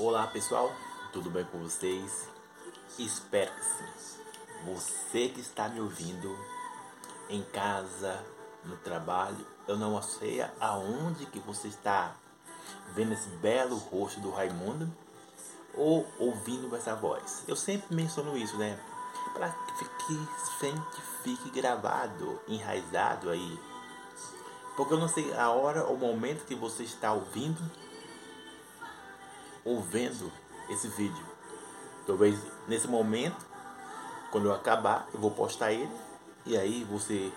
Olá pessoal, tudo bem com vocês? Espero que sim. Você que está me ouvindo em casa, no trabalho, eu não sei aonde que você está vendo esse belo rosto do Raimundo ou ouvindo essa voz. Eu sempre menciono isso, né? Para que sempre fique gravado, enraizado aí. Porque eu não sei a hora ou momento que você está ouvindo ou vendo esse vídeo. Talvez nesse momento, quando eu acabar, eu vou postar ele e aí você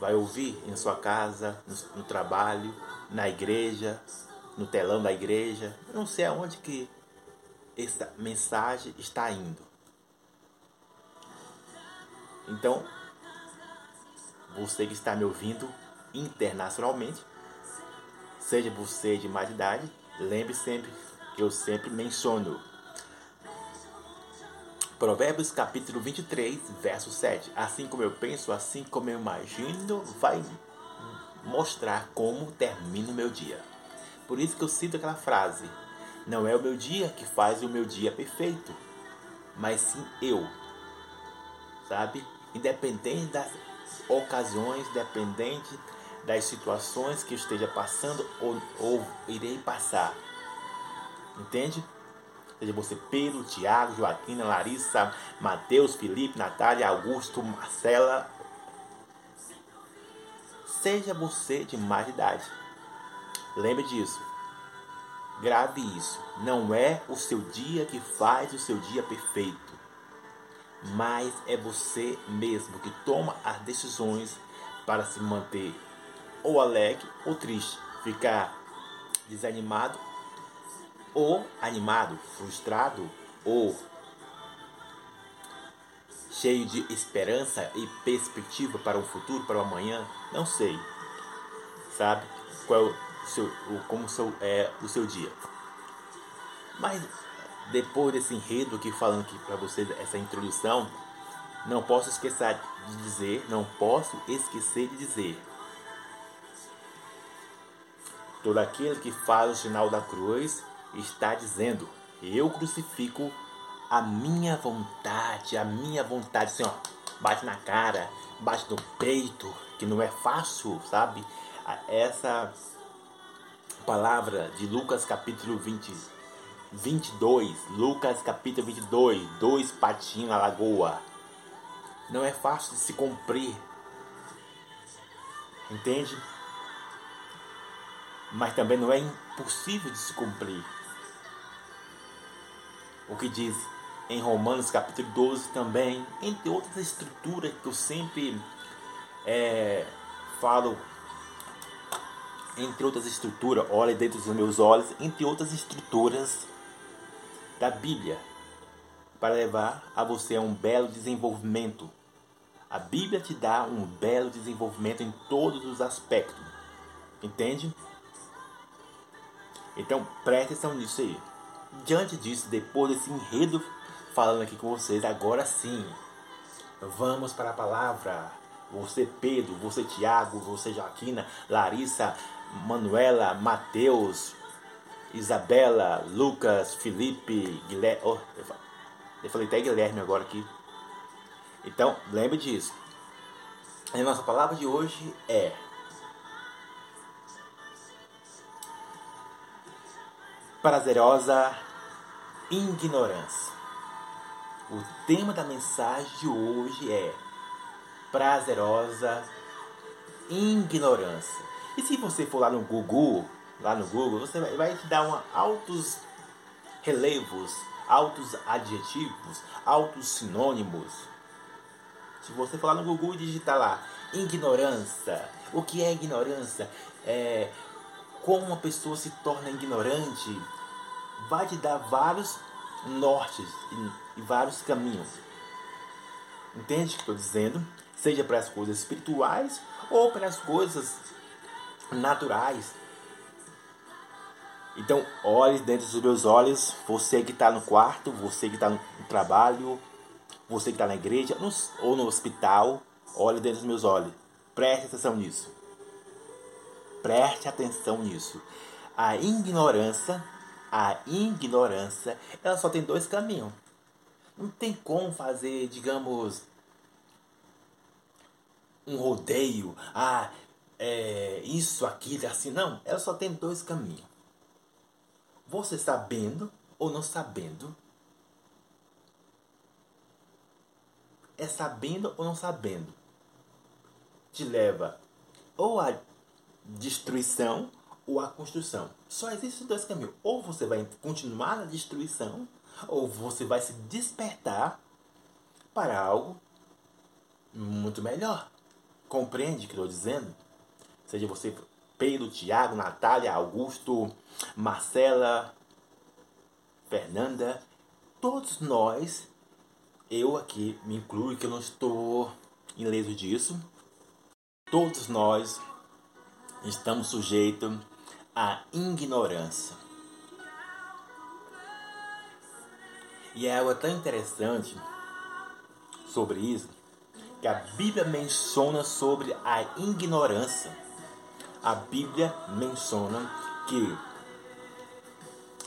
vai ouvir em sua casa, no, no trabalho, na igreja, no telão da igreja. Eu não sei aonde que essa mensagem está indo. Então, você que está me ouvindo internacionalmente, seja você de mais idade, lembre sempre eu sempre menciono. Provérbios capítulo 23, verso 7. Assim como eu penso, assim como eu imagino, vai mostrar como termina o meu dia. Por isso que eu cito aquela frase: Não é o meu dia que faz o meu dia perfeito, mas sim eu. Sabe? Independente das ocasiões, independente das situações que eu esteja passando ou, ou irei passar. Entende? Seja você Pedro, Tiago, Joaquina, Larissa, Mateus, Felipe, Natália, Augusto, Marcela. Seja você de mais idade. Lembre disso. Grave isso. Não é o seu dia que faz o seu dia perfeito, mas é você mesmo que toma as decisões para se manter ou alegre ou triste, ficar desanimado ou animado, frustrado ou cheio de esperança e perspectiva para o futuro, para o amanhã, não sei. Sabe qual é o seu, o, como seu, é o seu dia? Mas depois desse enredo aqui falando aqui para vocês essa introdução, não posso esquecer de dizer, não posso esquecer de dizer Todo aquele que faz o sinal da cruz está dizendo: Eu crucifico a minha vontade, a minha vontade, assim, ó, bate na cara, bate no peito, que não é fácil, sabe? Essa palavra de Lucas capítulo 20, 22, Lucas capítulo 22, dois patinhos na lagoa. Não é fácil de se cumprir. Entende? Mas também não é impossível de se cumprir o que diz em Romanos capítulo 12 também, entre outras estruturas que eu sempre é, falo, entre outras estruturas, olhe dentro dos meus olhos, entre outras estruturas da Bíblia, para levar a você a um belo desenvolvimento. A Bíblia te dá um belo desenvolvimento em todos os aspectos, entende? Então preste atenção nisso aí. Diante disso, depois desse enredo falando aqui com vocês, agora sim, vamos para a palavra. Você Pedro, você Tiago, você Joaquina, Larissa, Manuela, Mateus, Isabela, Lucas, Felipe, Guilherme. Oh, eu falei até Guilherme agora aqui. Então, lembre disso. A nossa palavra de hoje é prazerosa ignorância. O tema da mensagem de hoje é prazerosa ignorância. E se você for lá no Google, lá no Google, você vai te dar uma, altos relevos, altos adjetivos, altos sinônimos. Se você for lá no Google e digitar lá ignorância, o que é ignorância? É como uma pessoa se torna ignorante, vai te dar vários nortes e, e vários caminhos. Entende o que estou dizendo? Seja para as coisas espirituais ou para as coisas naturais. Então, olhe dentro dos meus olhos, você que está no quarto, você que está no trabalho, você que está na igreja no, ou no hospital, olhe dentro dos meus olhos. Preste atenção nisso. Preste atenção nisso. A ignorância a ignorância, ela só tem dois caminhos. Não tem como fazer, digamos, um rodeio. Ah, é, isso, aquilo, assim. Não, ela só tem dois caminhos. Você sabendo ou não sabendo. É sabendo ou não sabendo. Te leva ou à destruição ou à construção. Só existem dois caminhos. Ou você vai continuar na destruição, ou você vai se despertar para algo muito melhor. Compreende o que estou dizendo? Seja você Pedro, Tiago, Natália, Augusto, Marcela, Fernanda, todos nós, eu aqui me incluo que eu não estou ileso disso, todos nós estamos sujeitos à ignorância. E é algo tão interessante sobre isso que a Bíblia menciona sobre a ignorância. A Bíblia menciona que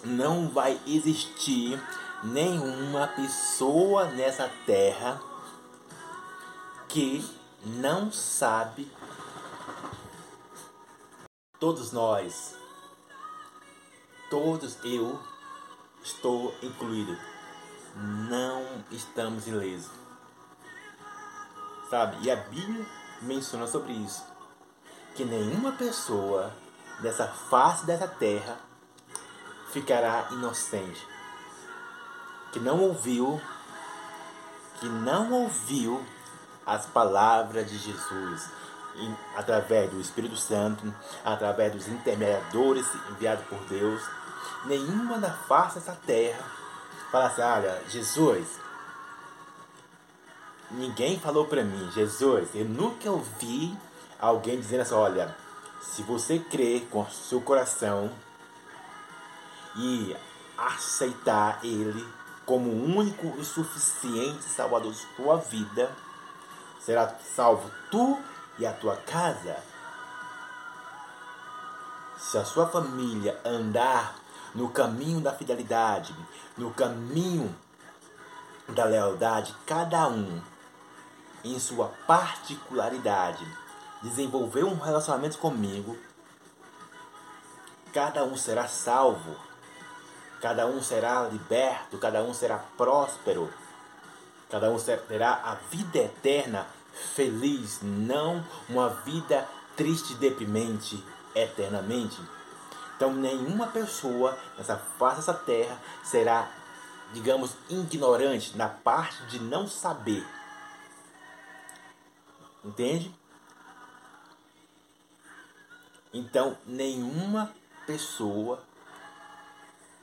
não vai existir nenhuma pessoa nessa terra que não sabe todos nós todos eu estou incluído não estamos ilesos Sabe? E a Bíblia menciona sobre isso. Que nenhuma pessoa dessa face dessa terra ficará inocente. Que não ouviu, que não ouviu as palavras de Jesus através do Espírito Santo, através dos intermediadores enviados por Deus. Nenhuma da face dessa terra fala assim, olha, Jesus, ninguém falou para mim, Jesus, eu nunca ouvi alguém dizendo assim, olha, se você crer com seu coração e aceitar Ele como o único e suficiente Salvador de sua vida, será salvo tu e a tua casa. Se a sua família andar no caminho da fidelidade, no caminho da lealdade, cada um em sua particularidade, desenvolver um relacionamento comigo, cada um será salvo, cada um será liberto, cada um será próspero, cada um terá a vida eterna feliz, não uma vida triste e deprimente eternamente. Então, nenhuma pessoa nessa face dessa terra será, digamos, ignorante na parte de não saber Entende? Então, nenhuma pessoa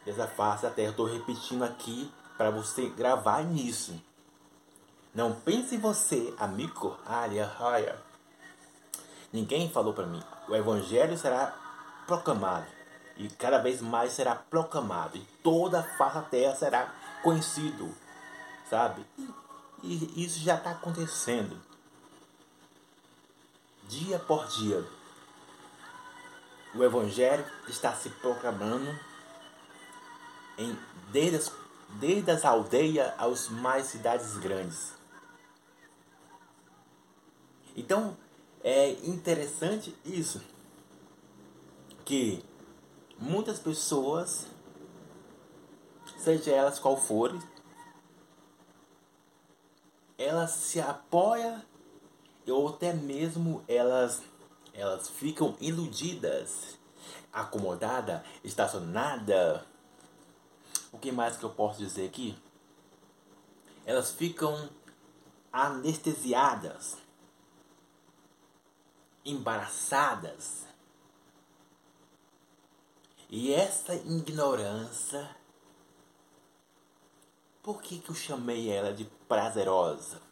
dessa face da terra, estou repetindo aqui para você gravar nisso. Não pense em você, amigo. Olha, olha. Ninguém falou para mim. O evangelho será proclamado e cada vez mais será proclamado e toda a face da terra será conhecido, sabe? E, e isso já está acontecendo dia por dia. O Evangelho está se proclamando em, desde, as, desde as aldeias aos mais cidades grandes. Então é interessante isso, que muitas pessoas, seja elas qual forem, elas se apoiam ou até mesmo elas elas ficam iludidas, acomodada, estacionada. O que mais que eu posso dizer aqui? Elas ficam anestesiadas, embaraçadas. E essa ignorância, por que, que eu chamei ela de prazerosa?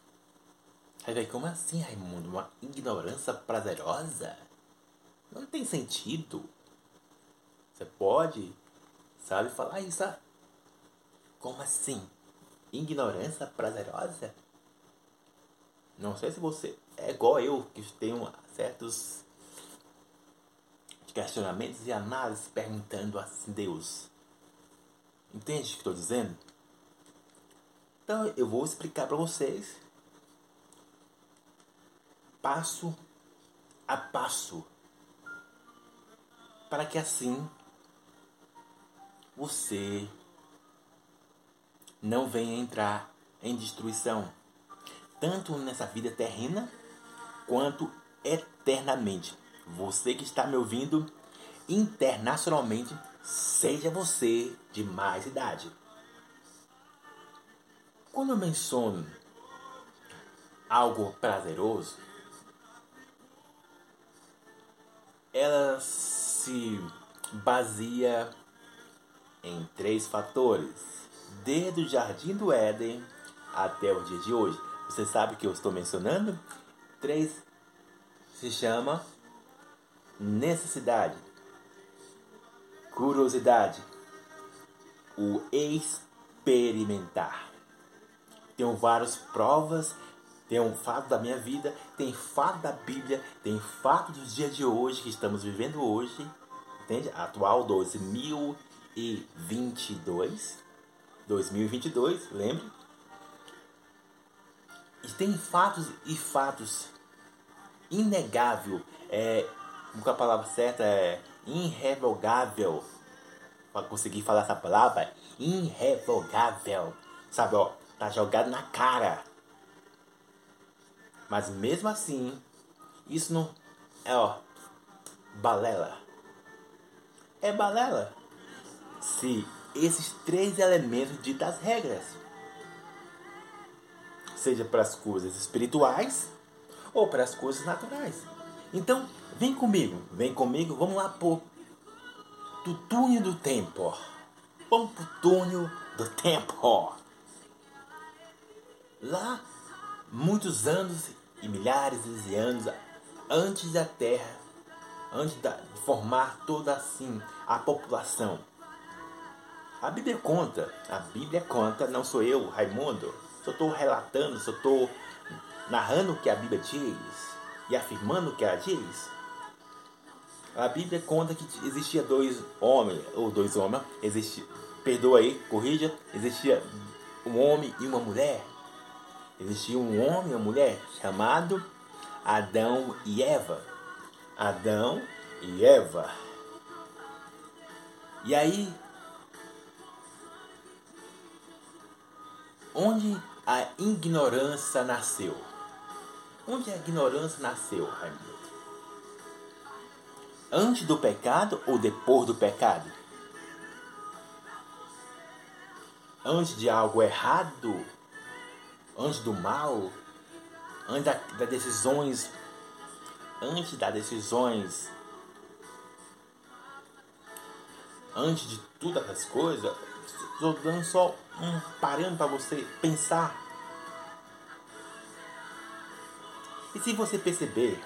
Aí vai, como assim, Raimundo? Uma ignorância prazerosa? Não tem sentido. Você pode, sabe, falar isso. Ah, como assim? Ignorância prazerosa? Não sei se você é igual eu, que tenho certos questionamentos e análises perguntando a Deus. Entende o que estou dizendo? Então eu vou explicar para vocês passo a passo para que assim você não venha entrar em destruição, tanto nessa vida terrena quanto eternamente. Você que está me ouvindo internacionalmente, seja você de mais idade. Quando eu menciono algo prazeroso, ela se baseia em três fatores, desde o jardim do Éden até o dia de hoje. Você sabe que eu estou mencionando? Três se chama necessidade, curiosidade, o experimentar. Tenho várias provas, tem um fato da minha vida, tem fato da Bíblia, tem fato dos dias de hoje que estamos vivendo hoje, entende? Atual 2022, 2022, lembre? E tem fatos e fatos inegável, é, a palavra certa é irrevogável. Para conseguir falar essa palavra, irrevogável. Sabe, ó, tá jogado na cara. Mas mesmo assim, isso não é, ó, balela. É balela. Se esses três elementos ditam as regras. Seja para as coisas espirituais ou para as coisas naturais. Então, vem comigo, vem comigo, vamos lá pro do túnel do tempo. Vamos pro túnel do tempo. Lá, muitos anos e milhares de anos antes da Terra, antes de formar toda assim a população. A Bíblia conta, a Bíblia conta, não sou eu, Raimundo, só estou relatando, só estou narrando o que a Bíblia diz e afirmando o que ela diz. A Bíblia conta que existia dois homens, ou dois homens, existia, perdoa aí, corrija, existia um homem e uma mulher. Existia um homem e uma mulher chamado Adão e Eva. Adão e Eva. E aí, onde a ignorância nasceu? Onde a ignorância nasceu, Raimundo? Antes do pecado ou depois do pecado? Antes de algo errado? Antes do mal? Antes das da decisões? Antes das decisões? Antes de todas as coisas? Estou dando só um parando para você pensar E se você perceber,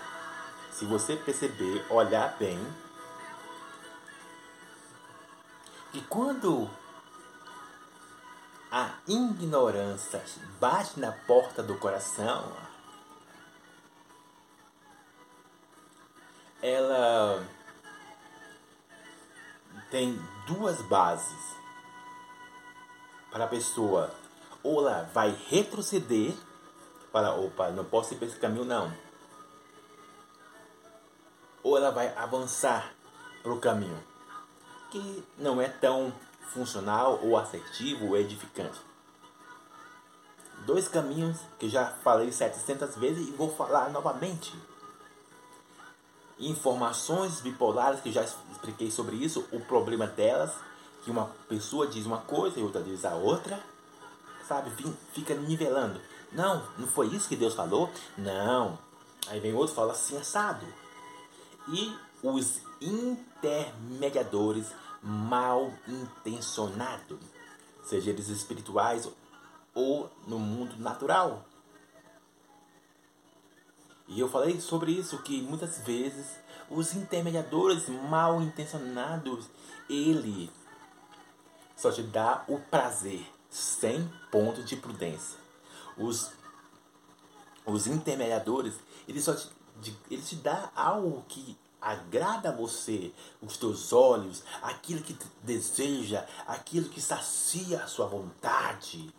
se você perceber, olhar bem, que quando a ignorância bate na porta do coração, ela tem duas bases para a pessoa ou ela vai retroceder fala, opa, não posso ir para esse caminho não. Ou ela vai avançar para o caminho que não é tão funcional ou assertivo ou edificante. Dois caminhos que já falei 700 vezes e vou falar novamente. Informações bipolares que já expliquei sobre isso, o problema delas, que uma pessoa diz uma coisa e outra diz a outra, sabe? Fica nivelando. Não, não foi isso que Deus falou? Não. Aí vem outro e fala assim, assado. E os intermediadores mal intencionados, seja eles espirituais ou no mundo natural. E eu falei sobre isso que muitas vezes os intermediadores mal intencionados, ele só te dá o prazer sem ponto de prudência os, os intermediadores, eles só te, eles te dão algo que agrada a você, os teus olhos, aquilo que deseja, aquilo que sacia a sua vontade,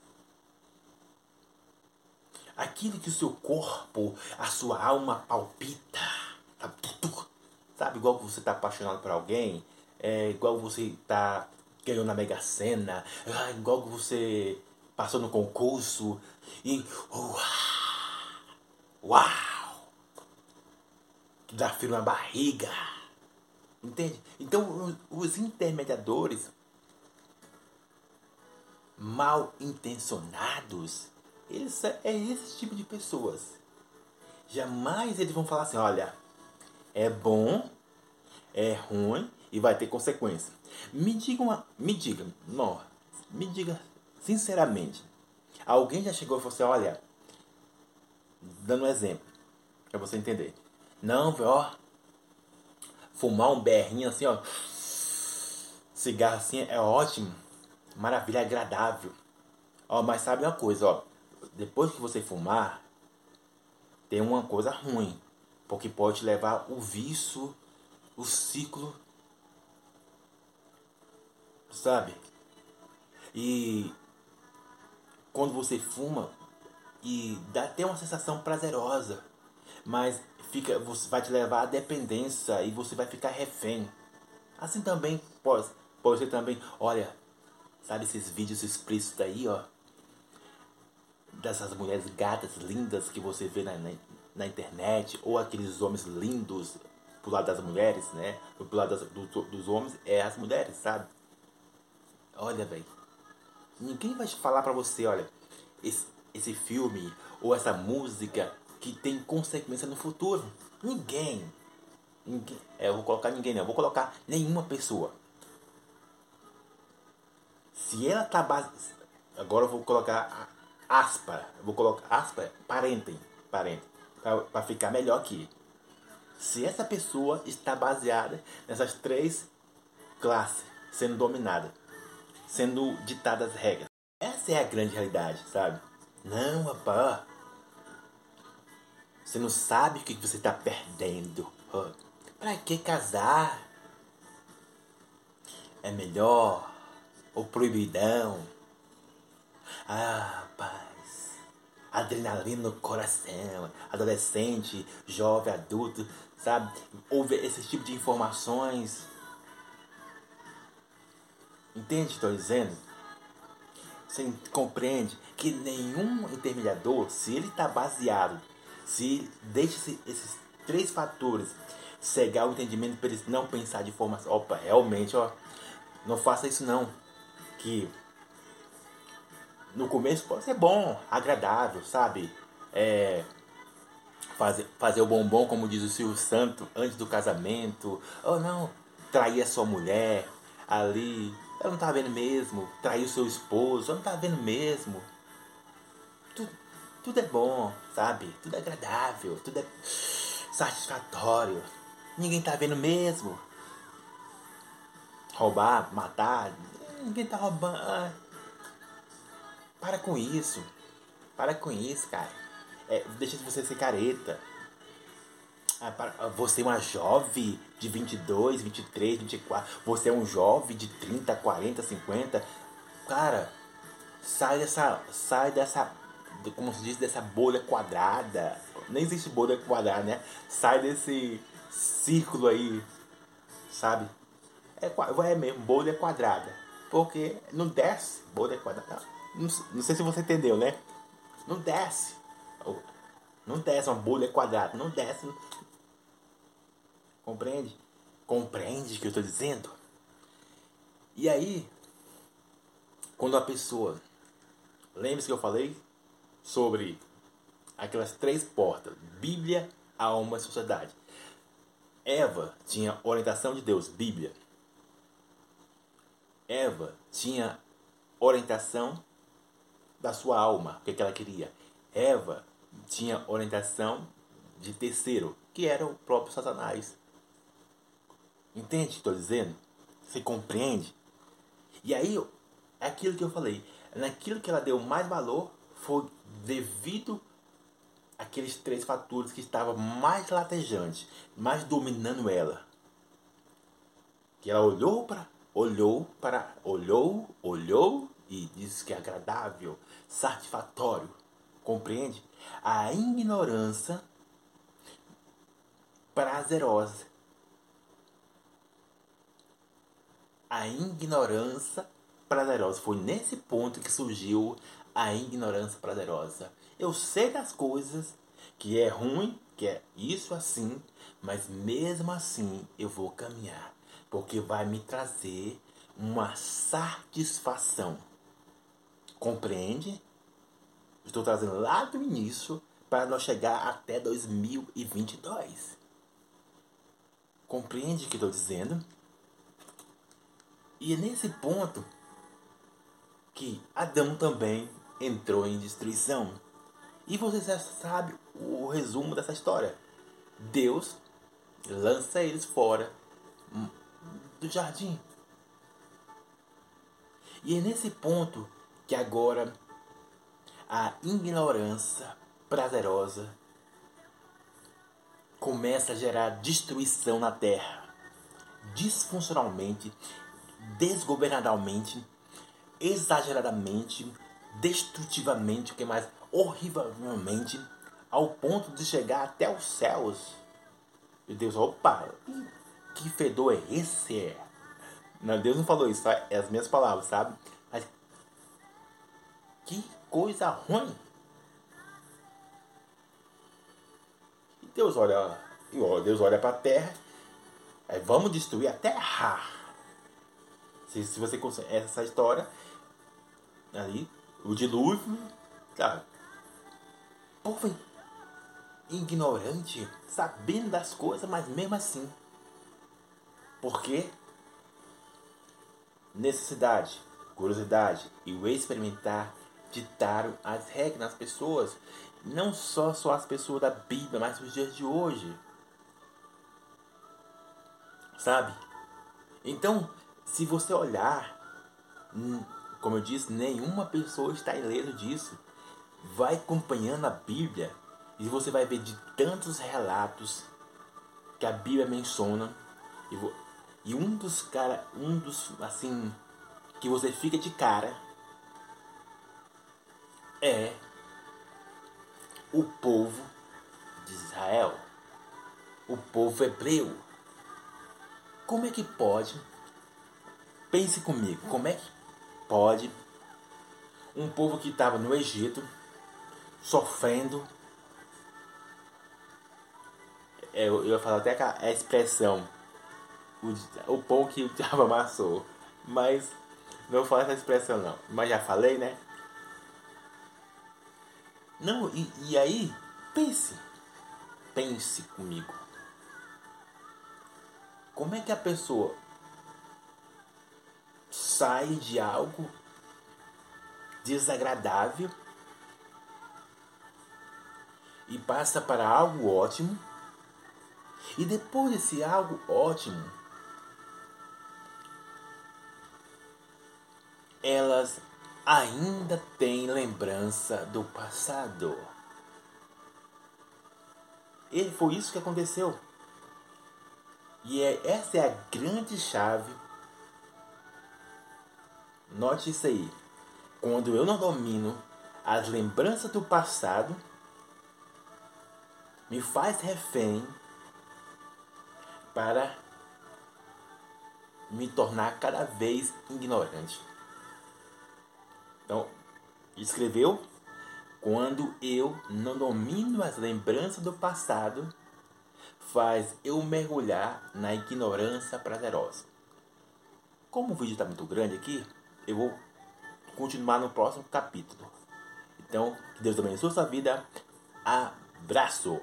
aquilo que o seu corpo, a sua alma palpita. Sabe, igual você está apaixonado por alguém, é igual você está ganhou na Mega Sena, ah, igual você passou no concurso e uau! uau desafio na barriga. Entende? Então, os intermediadores mal intencionados, eles é esse tipo de pessoas. Jamais eles vão falar assim, olha, é bom, é ruim e vai ter consequência. Me diga uma, me diga, não, me diga sinceramente. Alguém já chegou e falou assim, olha, dando um exemplo, para você entender. Não, ó, fumar um berrinho assim, ó, cigarro assim é ótimo, maravilha, agradável. Ó, mas sabe uma coisa, ó, depois que você fumar, tem uma coisa ruim, porque pode levar o vício, o ciclo, sabe? E quando você fuma, e dá até uma sensação prazerosa, mas fica, você vai te levar à dependência e você vai ficar refém. Assim também pode, pode ser também, olha, sabe esses vídeos explícitos aí, ó, dessas mulheres gatas lindas que você vê na, na, na, internet, ou aqueles homens lindos pro lado das mulheres, né? Pro lado das, do, dos homens é as mulheres, sabe? Olha, velho. Ninguém vai falar pra você, olha, esse, esse filme ou essa música que tem consequência no futuro. Ninguém. ninguém é, eu vou colocar ninguém, não. Eu vou colocar nenhuma pessoa. Se ela tá base... Agora eu vou colocar aspa. Eu vou colocar aspa, parentem. Parente. Para ficar melhor aqui. Se essa pessoa está baseada nessas três classes sendo dominada, sendo ditadas regras. Essa é a grande realidade, sabe? Não, rapaz. Você não sabe o que você está perdendo. Para que casar? É melhor o proibidão. Ah, rapaz. Adrenalina no coração. Adolescente, jovem, adulto, sabe? Ouve esse tipo de informações. Entende o que estou dizendo? Você compreende que nenhum intermediador, se ele está baseado, se deixa esses três fatores cegar o entendimento para eles não pensar de forma, opa, realmente, ó, não faça isso não, que no começo pode ser bom, agradável, sabe? É, fazer, fazer o bombom, como diz o Silvio Santo, antes do casamento, ou não, trair a sua mulher ali, ela não tá vendo mesmo. Traiu seu esposo, ela não tá vendo mesmo. Tudo, é bom, sabe? Tudo é agradável, tudo é satisfatório. Ninguém tá vendo mesmo. Roubar, matar, ninguém tá roubando. Ah. Para com isso. Para com isso, cara. É, deixa de você ser careta. Ah, ah, você é uma jovem de 22, 23, 24. Você é um jovem de 30, 40, 50. Cara, sai dessa. Sai dessa. Como se diz, dessa bolha quadrada. Nem existe bolha quadrada, né? Sai desse círculo aí. Sabe? É, é mesmo, bolha quadrada. Porque não desce bolha quadrada. Não, não sei se você entendeu, né? Não desce. Não desce uma bolha quadrada. Não desce. Compreende? Compreende o que eu estou dizendo? E aí, quando a pessoa. Lembre-se que eu falei sobre aquelas três portas: Bíblia, alma e sociedade. Eva tinha orientação de Deus, Bíblia. Eva tinha orientação da sua alma, o que, que ela queria. Eva tinha orientação de terceiro, que era o próprio Satanás. Entende o que estou dizendo? Você compreende? E aí, é aquilo que eu falei. Naquilo que ela deu mais valor foi devido aqueles três fatores que estavam mais latejantes, mais dominando ela. Que ela olhou para, olhou para, olhou, olhou e disse que é agradável, satisfatório. Compreende? A ignorância prazerosa. A ignorância prazerosa. Foi nesse ponto que surgiu a ignorância prazerosa. Eu sei das coisas que é ruim, que é isso assim, mas mesmo assim eu vou caminhar, porque vai me trazer uma satisfação. Compreende? Estou trazendo lá do início para nós chegar até 2022. Compreende o que estou dizendo? E é nesse ponto que Adão também entrou em destruição. E você já sabe o resumo dessa história. Deus lança eles fora do jardim. E é nesse ponto que agora a ignorância prazerosa começa a gerar destruição na terra, disfuncionalmente, desgovernadalmente, exageradamente, destrutivamente, o que mais horrivelmente, ao ponto de chegar até os céus. E Deus, opa, que fedor é esse? Não, Deus não falou isso, tá? é as minhas palavras, sabe? Mas que coisa ruim. E Deus olha, Deus olha para a terra, aí vamos destruir a terra. Se, se você conhece essa história, ali, o dilúvio, cara, povo ignorante, sabendo das coisas, mas mesmo assim. Porque necessidade, curiosidade e o experimentar ditaram as regras nas pessoas, não só só as pessoas da Bíblia, mas os dias de hoje. Sabe? Então, se você olhar hum, como eu disse, nenhuma pessoa está ileso disso. Vai acompanhando a Bíblia e você vai ver de tantos relatos que a Bíblia menciona. E um dos cara, um dos assim que você fica de cara é o povo de Israel, o povo hebreu. Como é que pode? Pense comigo, como é que pode. Um povo que estava no Egito sofrendo. É, eu, eu falar até a expressão o, o pão que o diabo amassou. Mas não falar essa expressão não. Mas já falei né? Não e, e aí pense. Pense comigo. Como é que a pessoa sai de algo desagradável e passa para algo ótimo. E depois desse algo ótimo, elas ainda têm lembrança do passado. E foi isso que aconteceu. E é, essa é a grande chave Note isso aí. Quando eu não domino as lembranças do passado, me faz refém para me tornar cada vez ignorante. Então, escreveu: quando eu não domino as lembranças do passado, faz eu mergulhar na ignorância prazerosa. Como o vídeo está muito grande aqui, eu vou continuar no próximo capítulo. Então, que Deus abençoe a sua vida. Abraço!